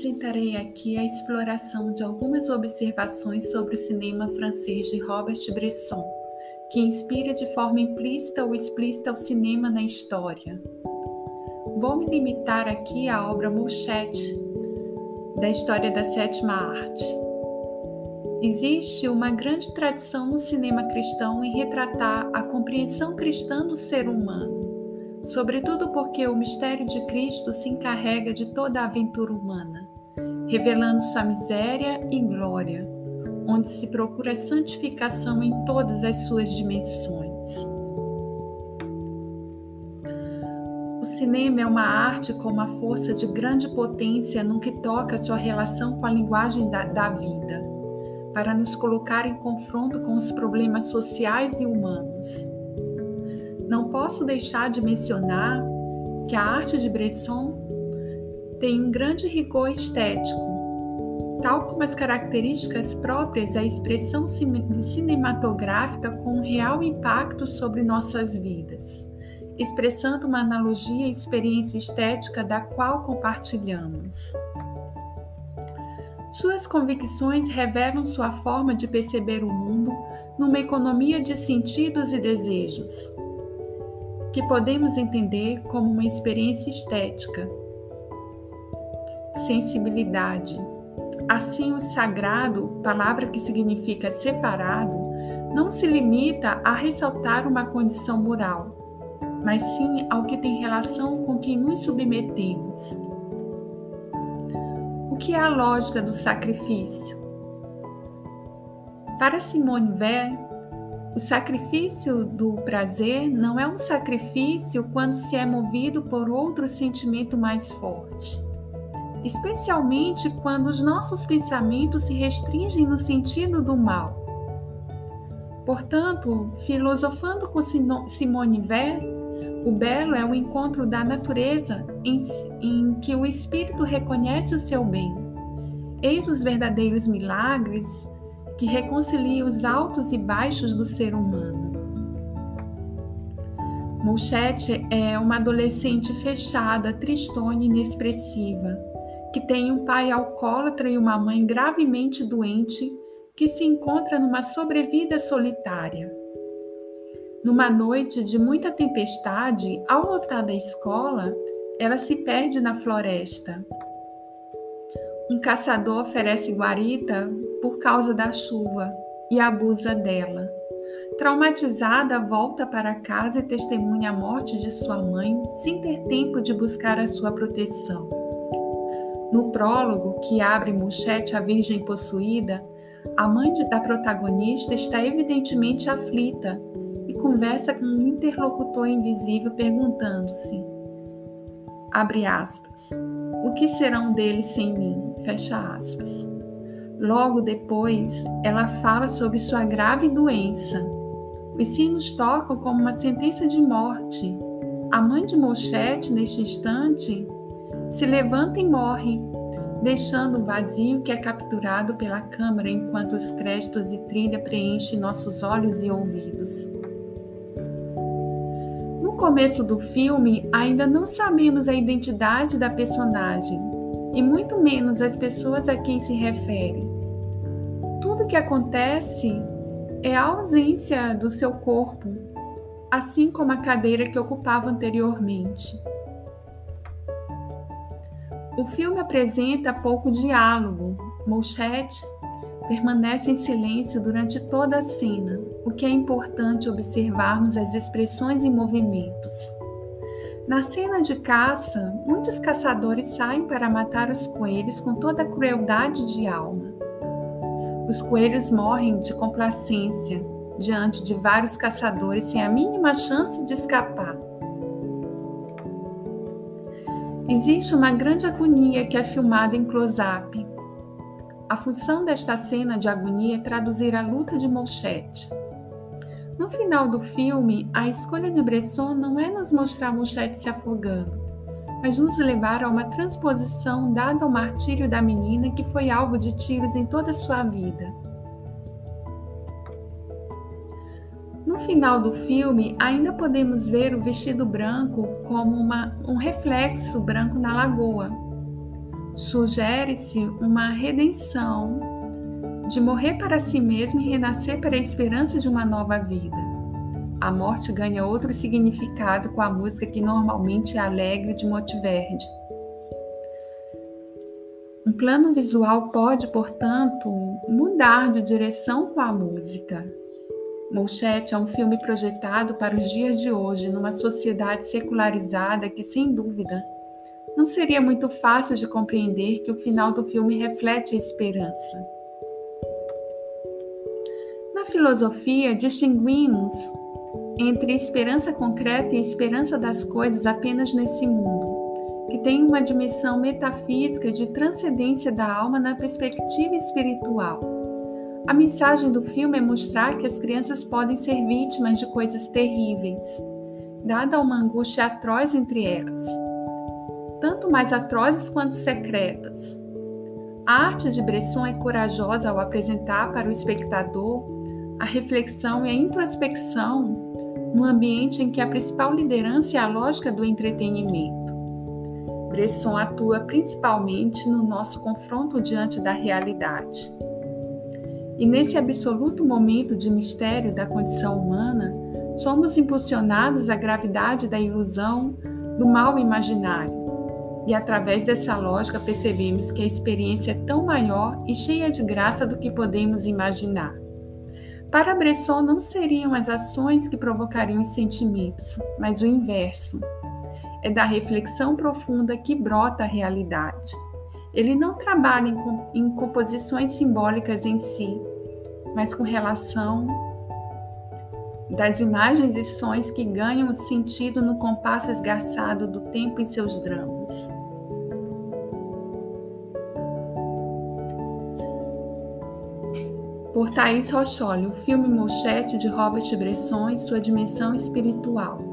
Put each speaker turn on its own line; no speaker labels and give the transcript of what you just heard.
apresentarei aqui a exploração de algumas observações sobre o cinema francês de Robert Bresson, que inspira de forma implícita ou explícita o cinema na história. Vou me limitar aqui à obra Mouchette, da história da sétima arte. Existe uma grande tradição no cinema cristão em retratar a compreensão cristã do ser humano, sobretudo porque o mistério de Cristo se encarrega de toda a aventura humana, revelando sua miséria e glória, onde se procura santificação em todas as suas dimensões. O cinema é uma arte com uma força de grande potência no que toca a sua relação com a linguagem da, da vida para nos colocar em confronto com os problemas sociais e humanos. Não posso deixar de mencionar que a arte de Bresson tem um grande rigor estético, tal como as características próprias à expressão cinematográfica com um real impacto sobre nossas vidas, expressando uma analogia à experiência estética da qual compartilhamos. Suas convicções revelam sua forma de perceber o mundo numa economia de sentidos e desejos, que podemos entender como uma experiência estética. Sensibilidade. Assim, o sagrado, palavra que significa separado, não se limita a ressaltar uma condição moral, mas sim ao que tem relação com quem nos submetemos que é a lógica do sacrifício? Para Simone Weil, o sacrifício do prazer não é um sacrifício quando se é movido por outro sentimento mais forte, especialmente quando os nossos pensamentos se restringem no sentido do mal. Portanto, filosofando com Simone Weil, o belo é o encontro da natureza em, em, que o espírito reconhece o seu bem. Eis os verdadeiros milagres que reconciliam os altos e baixos do ser humano. Mouchette é uma adolescente fechada, tristona e inexpressiva, que tem um pai alcoólatra e uma mãe gravemente doente que se encontra numa sobrevida solitária. Numa noite de muita tempestade, ao voltar da escola, ela se perde na floresta. Um caçador oferece guarita por causa da chuva e abusa dela. Traumatizada, volta para casa e testemunha a morte de sua mãe sem ter tempo de buscar a sua proteção. No prólogo, que abre Muchete, a Virgem Possuída, a mãe da protagonista está evidentemente aflita e conversa com um interlocutor invisível perguntando-se, abre aspas, o que serão deles sem mim? Fecha aspas. Logo depois, ela fala sobre sua grave doença. Os sinos tocam como uma sentença de morte. A mãe de Mochete, neste instante, se levanta e morre, deixando um vazio que é capturado pela câmara enquanto os créditos e trilha preenchem nossos olhos e ouvidos começo do filme, ainda não sabemos a identidade da personagem e muito menos as pessoas a quem se refere. Tudo que acontece é a ausência do seu corpo, assim como a cadeira que ocupava anteriormente. O filme apresenta pouco diálogo. Mouchette permanece em silêncio durante toda a cena, o que é importante observarmos as expressões e movimentos. Na cena de caça, muitos caçadores saem para matar os coelhos com toda a crueldade de alma. Os coelhos morrem de complacência diante de vários caçadores sem a mínima chance de escapar. Existe uma grande agonia que é filmada em close-up, a função desta cena de agonia é traduzir a luta de Mouchette. No final do filme, a escolha de Bresson não é nos mostrar Mouchette se afogando, mas nos levar a uma transposição dada ao martírio da menina que foi alvo de tiros em toda a sua vida. No final do filme, ainda podemos ver o vestido branco como uma, um reflexo branco na lagoa, Sugere-se uma redenção, de morrer para si mesmo e renascer para a esperança de uma nova vida. A morte ganha outro significado com a música que normalmente é alegre de Motiverde. Um plano visual pode, portanto, mudar de direção com a música. Molchat é um filme projetado para os dias de hoje, numa sociedade secularizada que, sem dúvida, não seria muito fácil de compreender que o final do filme reflete a esperança. Na filosofia, distinguimos entre esperança concreta e esperança das coisas apenas nesse mundo, que tem uma dimensão metafísica de transcendência da alma na perspectiva espiritual. A mensagem do filme é mostrar que as crianças podem ser vítimas de coisas terríveis, dada uma angústia atroz entre elas, tanto mais atrozes quanto secretas. A arte de Bresson é corajosa ao apresentar para o espectador a reflexão e a introspecção no ambiente em que a principal liderança é a lógica do entretenimento. Bresson atua principalmente no nosso confronto diante da realidade. E nesse absoluto momento de mistério da condição humana, somos impulsionados à gravidade da ilusão do mal imaginário. E através dessa lógica percebemos que a experiência é tão maior e cheia de graça do que podemos imaginar. Para Bresson, não seriam as ações que provocariam os sentimentos, mas o inverso. É da reflexão profunda que brota a realidade. Ele não trabalha em, composições simbólicas em si, mas com relação das imagens e sons que ganham sentido no compasso esgarçado do tempo em seus dramas. por Thaís Rocholi, o filme Mochete de Robert Bresson e sua dimensão espiritual.